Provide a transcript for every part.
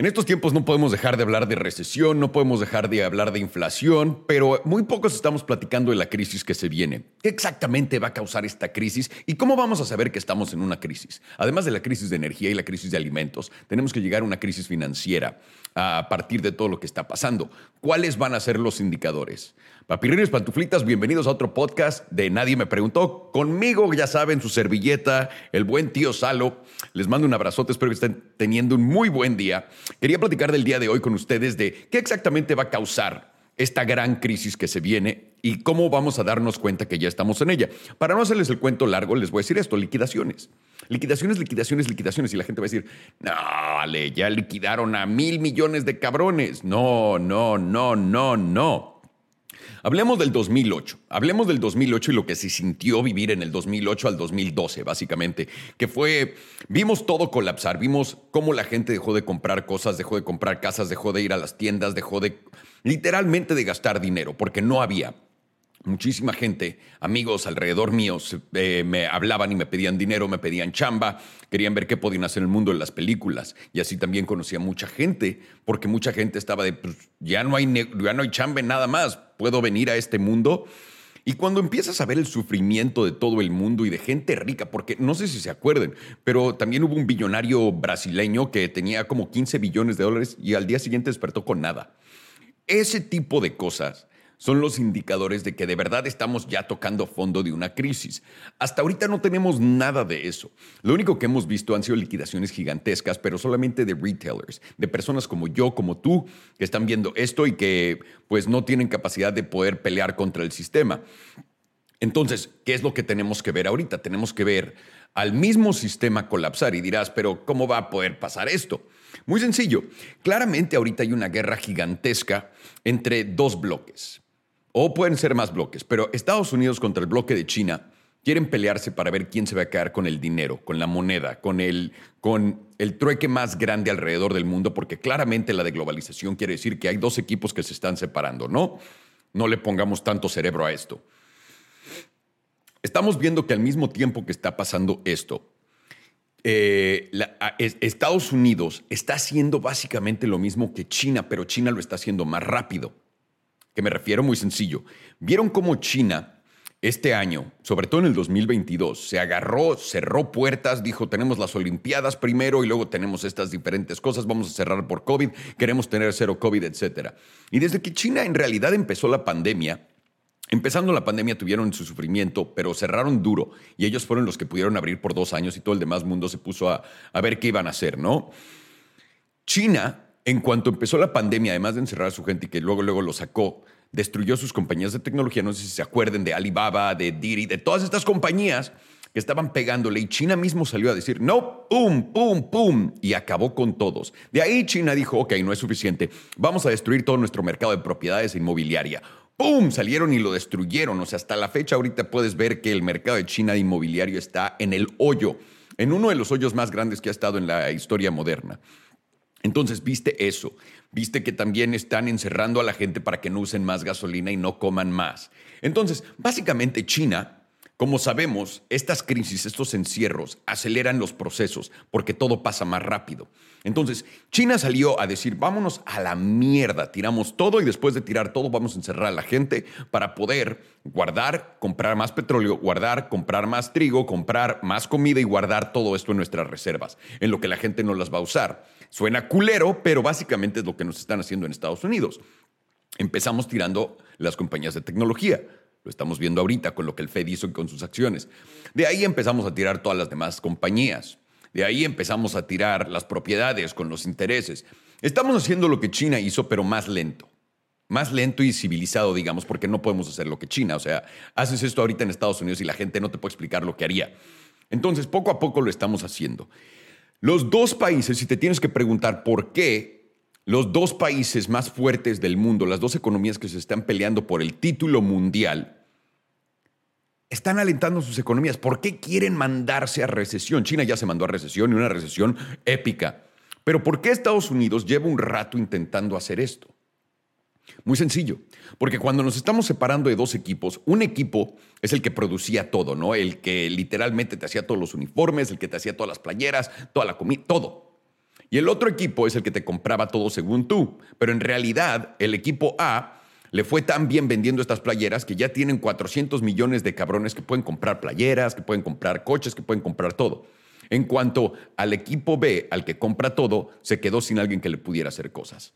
En estos tiempos no podemos dejar de hablar de recesión, no podemos dejar de hablar de inflación, pero muy pocos estamos platicando de la crisis que se viene. ¿Qué exactamente va a causar esta crisis y cómo vamos a saber que estamos en una crisis? Además de la crisis de energía y la crisis de alimentos, tenemos que llegar a una crisis financiera a partir de todo lo que está pasando. ¿Cuáles van a ser los indicadores? Papirrines Pantuflitas, bienvenidos a otro podcast de Nadie me preguntó. Conmigo, ya saben, su servilleta, el buen tío Salo. Les mando un abrazote, espero que estén teniendo un muy buen día. Quería platicar del día de hoy con ustedes de qué exactamente va a causar esta gran crisis que se viene y cómo vamos a darnos cuenta que ya estamos en ella. Para no hacerles el cuento largo, les voy a decir esto, liquidaciones. Liquidaciones, liquidaciones, liquidaciones. Y la gente va a decir, no, vale, ya liquidaron a mil millones de cabrones. No, no, no, no, no. Hablemos del 2008. Hablemos del 2008 y lo que se sintió vivir en el 2008 al 2012, básicamente, que fue, vimos todo colapsar, vimos cómo la gente dejó de comprar cosas, dejó de comprar casas, dejó de ir a las tiendas, dejó de, literalmente de gastar dinero, porque no había muchísima gente, amigos alrededor míos, eh, me hablaban y me pedían dinero, me pedían chamba, querían ver qué podían hacer en el mundo en las películas. Y así también conocía mucha gente, porque mucha gente estaba de, pues, ya, no hay ya no hay chamba nada más, puedo venir a este mundo. Y cuando empiezas a ver el sufrimiento de todo el mundo y de gente rica, porque no sé si se acuerden, pero también hubo un billonario brasileño que tenía como 15 billones de dólares y al día siguiente despertó con nada. Ese tipo de cosas son los indicadores de que de verdad estamos ya tocando fondo de una crisis. Hasta ahorita no tenemos nada de eso. Lo único que hemos visto han sido liquidaciones gigantescas, pero solamente de retailers, de personas como yo, como tú, que están viendo esto y que pues no tienen capacidad de poder pelear contra el sistema. Entonces, ¿qué es lo que tenemos que ver ahorita? Tenemos que ver al mismo sistema colapsar y dirás, pero ¿cómo va a poder pasar esto? Muy sencillo. Claramente ahorita hay una guerra gigantesca entre dos bloques o pueden ser más bloques, pero Estados Unidos contra el bloque de China quieren pelearse para ver quién se va a quedar con el dinero, con la moneda, con el, con el trueque más grande alrededor del mundo, porque claramente la deglobalización quiere decir que hay dos equipos que se están separando, ¿no? No le pongamos tanto cerebro a esto. Estamos viendo que al mismo tiempo que está pasando esto, eh, Estados Unidos está haciendo básicamente lo mismo que China, pero China lo está haciendo más rápido que me refiero muy sencillo. ¿Vieron cómo China este año, sobre todo en el 2022, se agarró, cerró puertas, dijo, tenemos las Olimpiadas primero y luego tenemos estas diferentes cosas, vamos a cerrar por COVID, queremos tener cero COVID, etc. Y desde que China en realidad empezó la pandemia, Empezando la pandemia tuvieron su sufrimiento, pero cerraron duro y ellos fueron los que pudieron abrir por dos años y todo el demás mundo se puso a, a ver qué iban a hacer, ¿no? China en cuanto empezó la pandemia, además de encerrar a su gente y que luego, luego lo sacó, destruyó sus compañías de tecnología. No sé si se acuerden de Alibaba, de Didi, de todas estas compañías que estaban pegándole y China mismo salió a decir, no, pum, pum, pum, y acabó con todos. De ahí China dijo, ok, no es suficiente, vamos a destruir todo nuestro mercado de propiedades e inmobiliaria. ¡Pum! Salieron y lo destruyeron. O sea, hasta la fecha ahorita puedes ver que el mercado de China de inmobiliario está en el hoyo, en uno de los hoyos más grandes que ha estado en la historia moderna. Entonces, viste eso, viste que también están encerrando a la gente para que no usen más gasolina y no coman más. Entonces, básicamente China, como sabemos, estas crisis, estos encierros aceleran los procesos porque todo pasa más rápido. Entonces, China salió a decir, vámonos a la mierda, tiramos todo y después de tirar todo vamos a encerrar a la gente para poder guardar, comprar más petróleo, guardar, comprar más trigo, comprar más comida y guardar todo esto en nuestras reservas, en lo que la gente no las va a usar. Suena culero, pero básicamente es lo que nos están haciendo en Estados Unidos. Empezamos tirando las compañías de tecnología. Lo estamos viendo ahorita con lo que el Fed hizo con sus acciones. De ahí empezamos a tirar todas las demás compañías. De ahí empezamos a tirar las propiedades con los intereses. Estamos haciendo lo que China hizo, pero más lento. Más lento y civilizado, digamos, porque no podemos hacer lo que China. O sea, haces esto ahorita en Estados Unidos y la gente no te puede explicar lo que haría. Entonces, poco a poco lo estamos haciendo. Los dos países, si te tienes que preguntar por qué, los dos países más fuertes del mundo, las dos economías que se están peleando por el título mundial, están alentando sus economías. ¿Por qué quieren mandarse a recesión? China ya se mandó a recesión y una recesión épica. Pero ¿por qué Estados Unidos lleva un rato intentando hacer esto? Muy sencillo, porque cuando nos estamos separando de dos equipos, un equipo es el que producía todo, ¿no? El que literalmente te hacía todos los uniformes, el que te hacía todas las playeras, toda la comida, todo. Y el otro equipo es el que te compraba todo según tú. Pero en realidad, el equipo A le fue tan bien vendiendo estas playeras que ya tienen 400 millones de cabrones que pueden comprar playeras, que pueden comprar coches, que pueden comprar todo. En cuanto al equipo B, al que compra todo, se quedó sin alguien que le pudiera hacer cosas.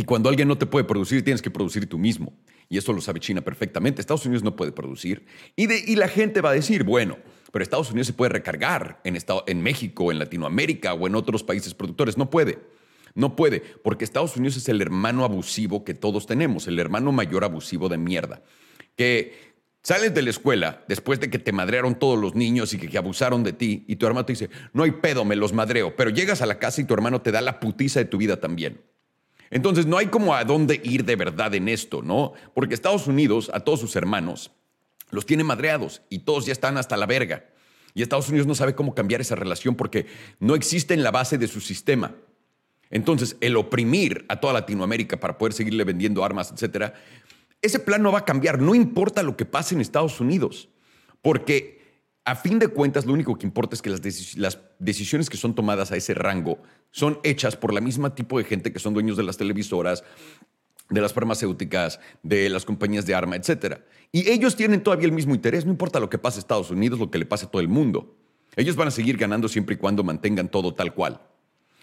Y cuando alguien no te puede producir, tienes que producir tú mismo. Y eso lo sabe China perfectamente. Estados Unidos no puede producir. Y, la gente va a decir, bueno, pero Estados Unidos se puede recargar en, en México, en Latinoamérica o en otros países productores. No puede. No puede, porque Estados Unidos es el hermano abusivo que todos tenemos, el hermano mayor abusivo de mierda. Que sales de la escuela después de que te madrearon todos los niños y que, que, abusaron de ti y tu hermano te dice, no hay pedo, me los madreo, pero llegas a la casa y tu hermano te da la putiza de tu vida también. Entonces no hay como a dónde ir de verdad en esto, ¿no? Porque Estados Unidos, a todos sus hermanos, los tiene madreados y todos ya están hasta la verga. Y Estados Unidos no sabe cómo cambiar esa relación porque no existe en la base de su sistema. Entonces, el oprimir a toda Latinoamérica para poder seguirle vendiendo armas, etcétera, ese plan no va a cambiar, no importa lo que pase en Estados Unidos, porque a fin de cuentas, lo único que importa es que las, decisiones que son tomadas a ese rango son hechas por la misma tipo de gente que son dueños de las televisoras, de las farmacéuticas, de las compañías de arma, etc. Y ellos tienen todavía el mismo interés, no importa lo que pase a Estados Unidos, lo que le pase a todo el mundo. Ellos van a seguir ganando siempre y cuando mantengan todo tal cual.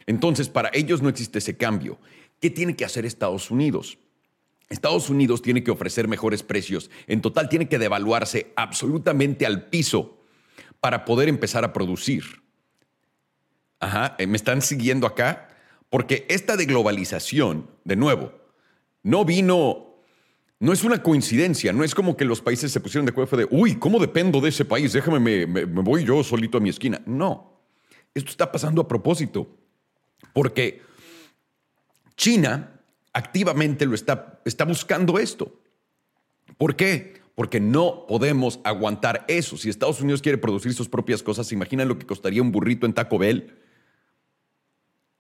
Entonces, para ellos no existe ese cambio. ¿Qué tiene que hacer Estados Unidos? Estados Unidos tiene que ofrecer mejores precios. En total, tiene que devaluarse absolutamente al piso para poder empezar a producir. Ajá, eh, ¿me están siguiendo acá? Porque esta de globalización, de nuevo, no vino, no es una coincidencia, no es como que los países se pusieron de acuerdo de, uy, ¿cómo dependo de ese país? Déjame, me, me, voy yo solito a mi esquina. No, esto está pasando a propósito, porque China activamente lo está, está buscando esto. ¿Por qué? Porque no podemos aguantar eso. Si Estados Unidos quiere producir sus propias cosas, ¿se imaginan lo que costaría un burrito en Taco Bell?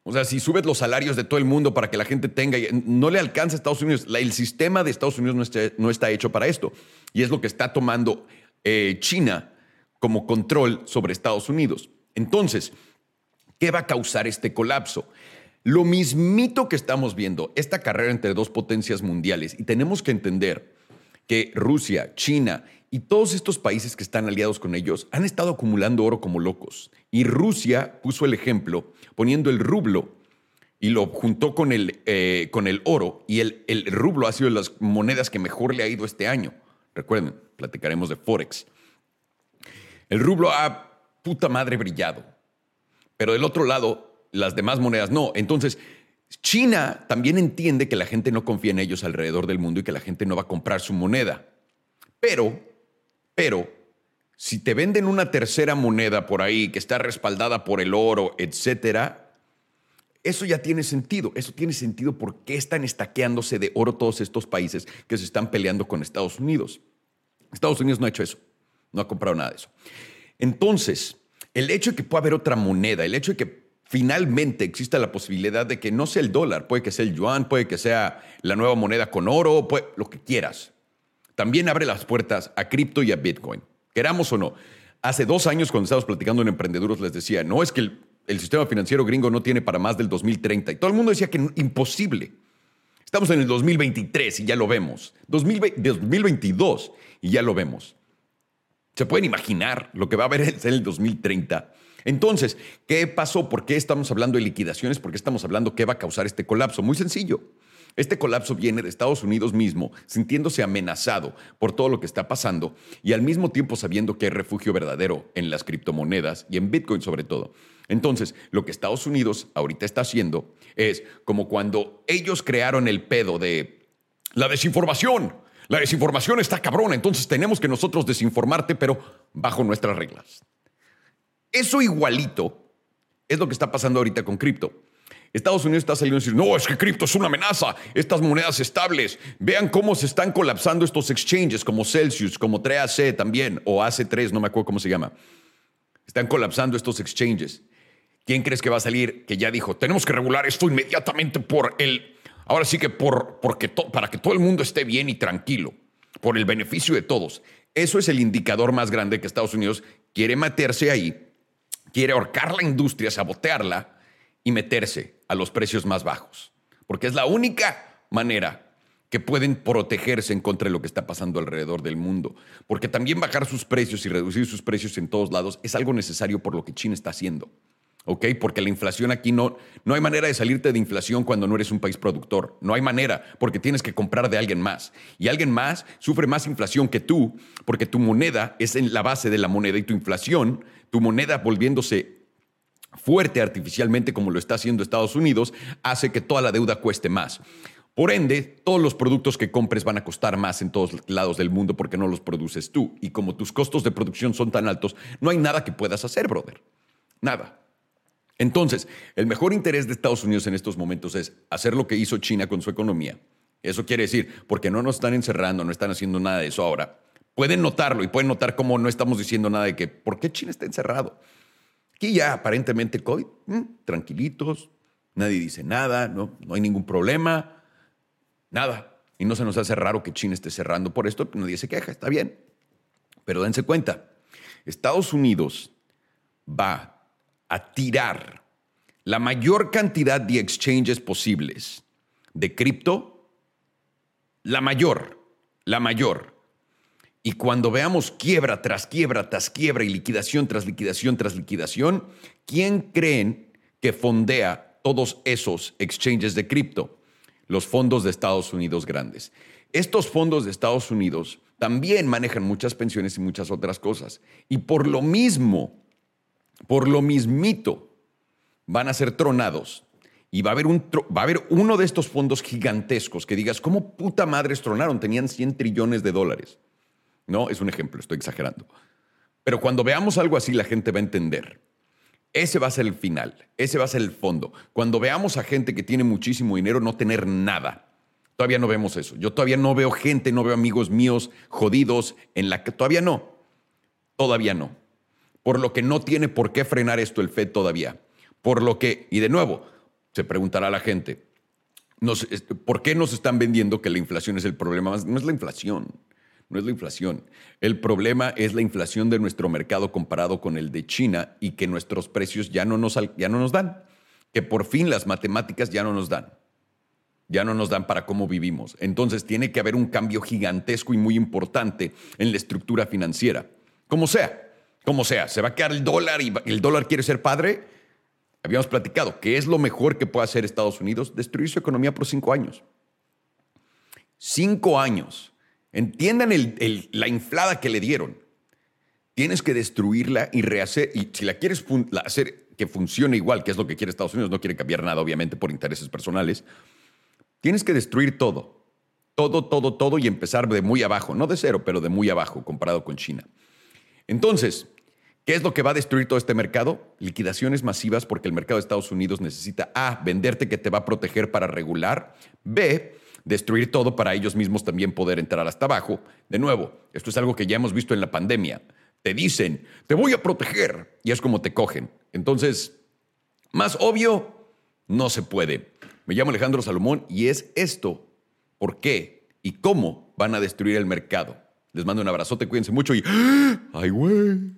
O sea, si subes los salarios de todo el mundo para que la gente tenga, no le alcanza a Estados Unidos. el sistema de Estados Unidos no está, hecho para esto. Y es lo que está tomando eh, China como control sobre Estados Unidos. Entonces, ¿qué va a causar este colapso? Lo mismito que estamos viendo, esta carrera entre dos potencias mundiales, y tenemos que entender que Rusia, China y todos estos países que están aliados con ellos han estado acumulando oro como locos. Y Rusia puso el ejemplo poniendo el rublo y lo juntó con el, eh, con el oro. Y el, el rublo ha sido las monedas que mejor le ha ido este año. Recuerden, platicaremos de Forex. El rublo ha puta madre brillado. Pero del otro lado, las demás monedas no. Entonces, China también entiende que la gente no confía en ellos alrededor del mundo y que la gente no va a comprar su moneda. Pero, pero, si te venden una tercera moneda por ahí que está respaldada por el oro, etcétera, eso ya tiene sentido. Eso tiene sentido porque están estaqueándose de oro todos estos países que se están peleando con Estados Unidos. Estados Unidos no ha hecho eso. No ha comprado nada de eso. Entonces, el hecho de que pueda haber otra moneda, el hecho de que finalmente exista la posibilidad de que no sea el dólar, puede que sea el yuan, puede que sea la nueva moneda con oro, lo que quieras. También abre las puertas a cripto y a Bitcoin, queramos o no. Hace dos años cuando estábamos platicando en Emprendeduros les decía, no es que el, sistema financiero gringo no tiene para más del 2030 y todo el mundo decía que imposible. Estamos en el 2023 y ya lo vemos. 2022 y ya lo vemos. ¿Se pueden imaginar lo que va a haber en el 2030? Entonces, ¿qué pasó? ¿Por qué estamos hablando de liquidaciones? ¿Por qué estamos hablando qué va a causar este colapso? Muy sencillo. Este colapso viene de Estados Unidos mismo, sintiéndose amenazado por todo lo que está pasando y al mismo tiempo sabiendo que hay refugio verdadero en las criptomonedas y en Bitcoin sobre todo. Entonces, lo que Estados Unidos ahorita está haciendo es como cuando ellos crearon el pedo de la desinformación. La desinformación está cabrona, entonces tenemos que nosotros desinformarte, pero bajo nuestras reglas. Eso igualito es lo que está pasando ahorita con cripto. Estados Unidos está saliendo a decir, no, es que cripto es una amenaza, estas monedas estables, vean cómo se están colapsando estos exchanges como Celsius, como 3AC también, o AC3, no me acuerdo cómo se llama. Están colapsando estos exchanges. ¿Quién crees que va a salir que ya dijo, tenemos que regular esto inmediatamente por el, ahora sí que por, porque para que todo el mundo esté bien y tranquilo, por el beneficio de todos? Eso es el indicador más grande que Estados Unidos quiere meterse ahí quiere ahorcar la industria, sabotearla y meterse a los precios más bajos, porque es la única manera que pueden protegerse en contra de lo que está pasando alrededor del mundo. Porque también bajar sus precios y reducir sus precios en todos lados es algo necesario por lo que China está haciendo. ¿Ok? Porque la inflación aquí no, no hay manera de salirte de inflación cuando no eres un país productor. No hay manera, porque tienes que comprar de alguien más. Y alguien más sufre más inflación que tú, porque tu moneda es en la base de la moneda y tu inflación, tu moneda volviéndose fuerte artificialmente como lo está haciendo Estados Unidos, hace que toda la deuda cueste más. Por ende, todos los productos que compres van a costar más en todos lados del mundo porque no los produces tú. Y como tus costos de producción son tan altos, no hay nada que puedas hacer, brother. Nada. Entonces, el mejor interés de Estados Unidos en estos momentos es hacer lo que hizo China con su economía. Eso quiere decir, porque no nos están encerrando, no están haciendo nada de eso ahora. Pueden notarlo y pueden notar cómo no estamos diciendo nada de que, ¿por qué China está encerrado? Aquí ya aparentemente COVID, mm, tranquilitos, nadie dice nada, no, no hay ningún problema Nada. Y no se nos hace raro que China esté cerrando por esto, nadie se queja, está bien. Pero dense cuenta, Estados Unidos va a tirar la mayor cantidad de exchanges posibles de cripto, la mayor, la mayor. Y cuando veamos quiebra tras quiebra tras quiebra y liquidación tras liquidación tras liquidación, ¿quién creen que fondea todos esos exchanges de cripto? los fondos de Estados Unidos grandes. Estos fondos de Estados Unidos también manejan muchas pensiones y muchas otras cosas. Y por lo mismo, por lo mismito, van a ser tronados. Y va a, haber un, va a haber uno de estos fondos gigantescos que digas, ¿cómo puta madre tronaron? Tenían 100 trillones de dólares. No, es un ejemplo, estoy exagerando. Pero cuando veamos algo así, la gente va a entender. Ese va a ser el final, ese va a ser el fondo. Cuando veamos a gente que tiene muchísimo dinero no tener nada, todavía no vemos eso. Yo todavía no veo gente, no veo amigos míos jodidos en la que todavía no, todavía no. Por lo que no tiene por qué frenar esto el FED todavía. Por lo que, y de nuevo, se preguntará la gente, ¿por qué nos están vendiendo que la inflación es el problema? No es la inflación no es la inflación. El problema es la inflación de nuestro mercado comparado con el de China y que nuestros precios ya no nos, ya no nos dan, que por fin las matemáticas ya no nos dan, ya no nos dan para cómo vivimos. Entonces tiene que haber un cambio gigantesco y muy importante en la estructura financiera. Como sea, como sea, se va a quedar el dólar y el dólar quiere ser padre. Habíamos platicado, ¿qué es lo mejor que puede hacer Estados Unidos? Destruir su economía por cinco años. Cinco años Entiendan la inflada que le dieron. Tienes que destruirla y rehacer. Y si la quieres hacer que funcione igual, que es lo que quiere Estados Unidos, no quiere cambiar nada, obviamente, por intereses personales, tienes que destruir todo. Todo, todo, todo y empezar de muy abajo. No de cero, pero de muy abajo comparado con China. Entonces, ¿Qué es lo que va a destruir todo este mercado? Liquidaciones masivas porque el mercado de Estados Unidos necesita A, venderte que te va a proteger para regular, B, destruir todo para ellos mismos también poder entrar hasta abajo. De nuevo, esto es algo que ya hemos visto en la pandemia. Te dicen, te voy a proteger, y es como te cogen. Entonces, más obvio, no se puede. Me llamo Alejandro Salomón y es esto, por qué y cómo van a destruir el mercado. Les mando un abrazote, cuídense mucho y... ¡Ay, güey!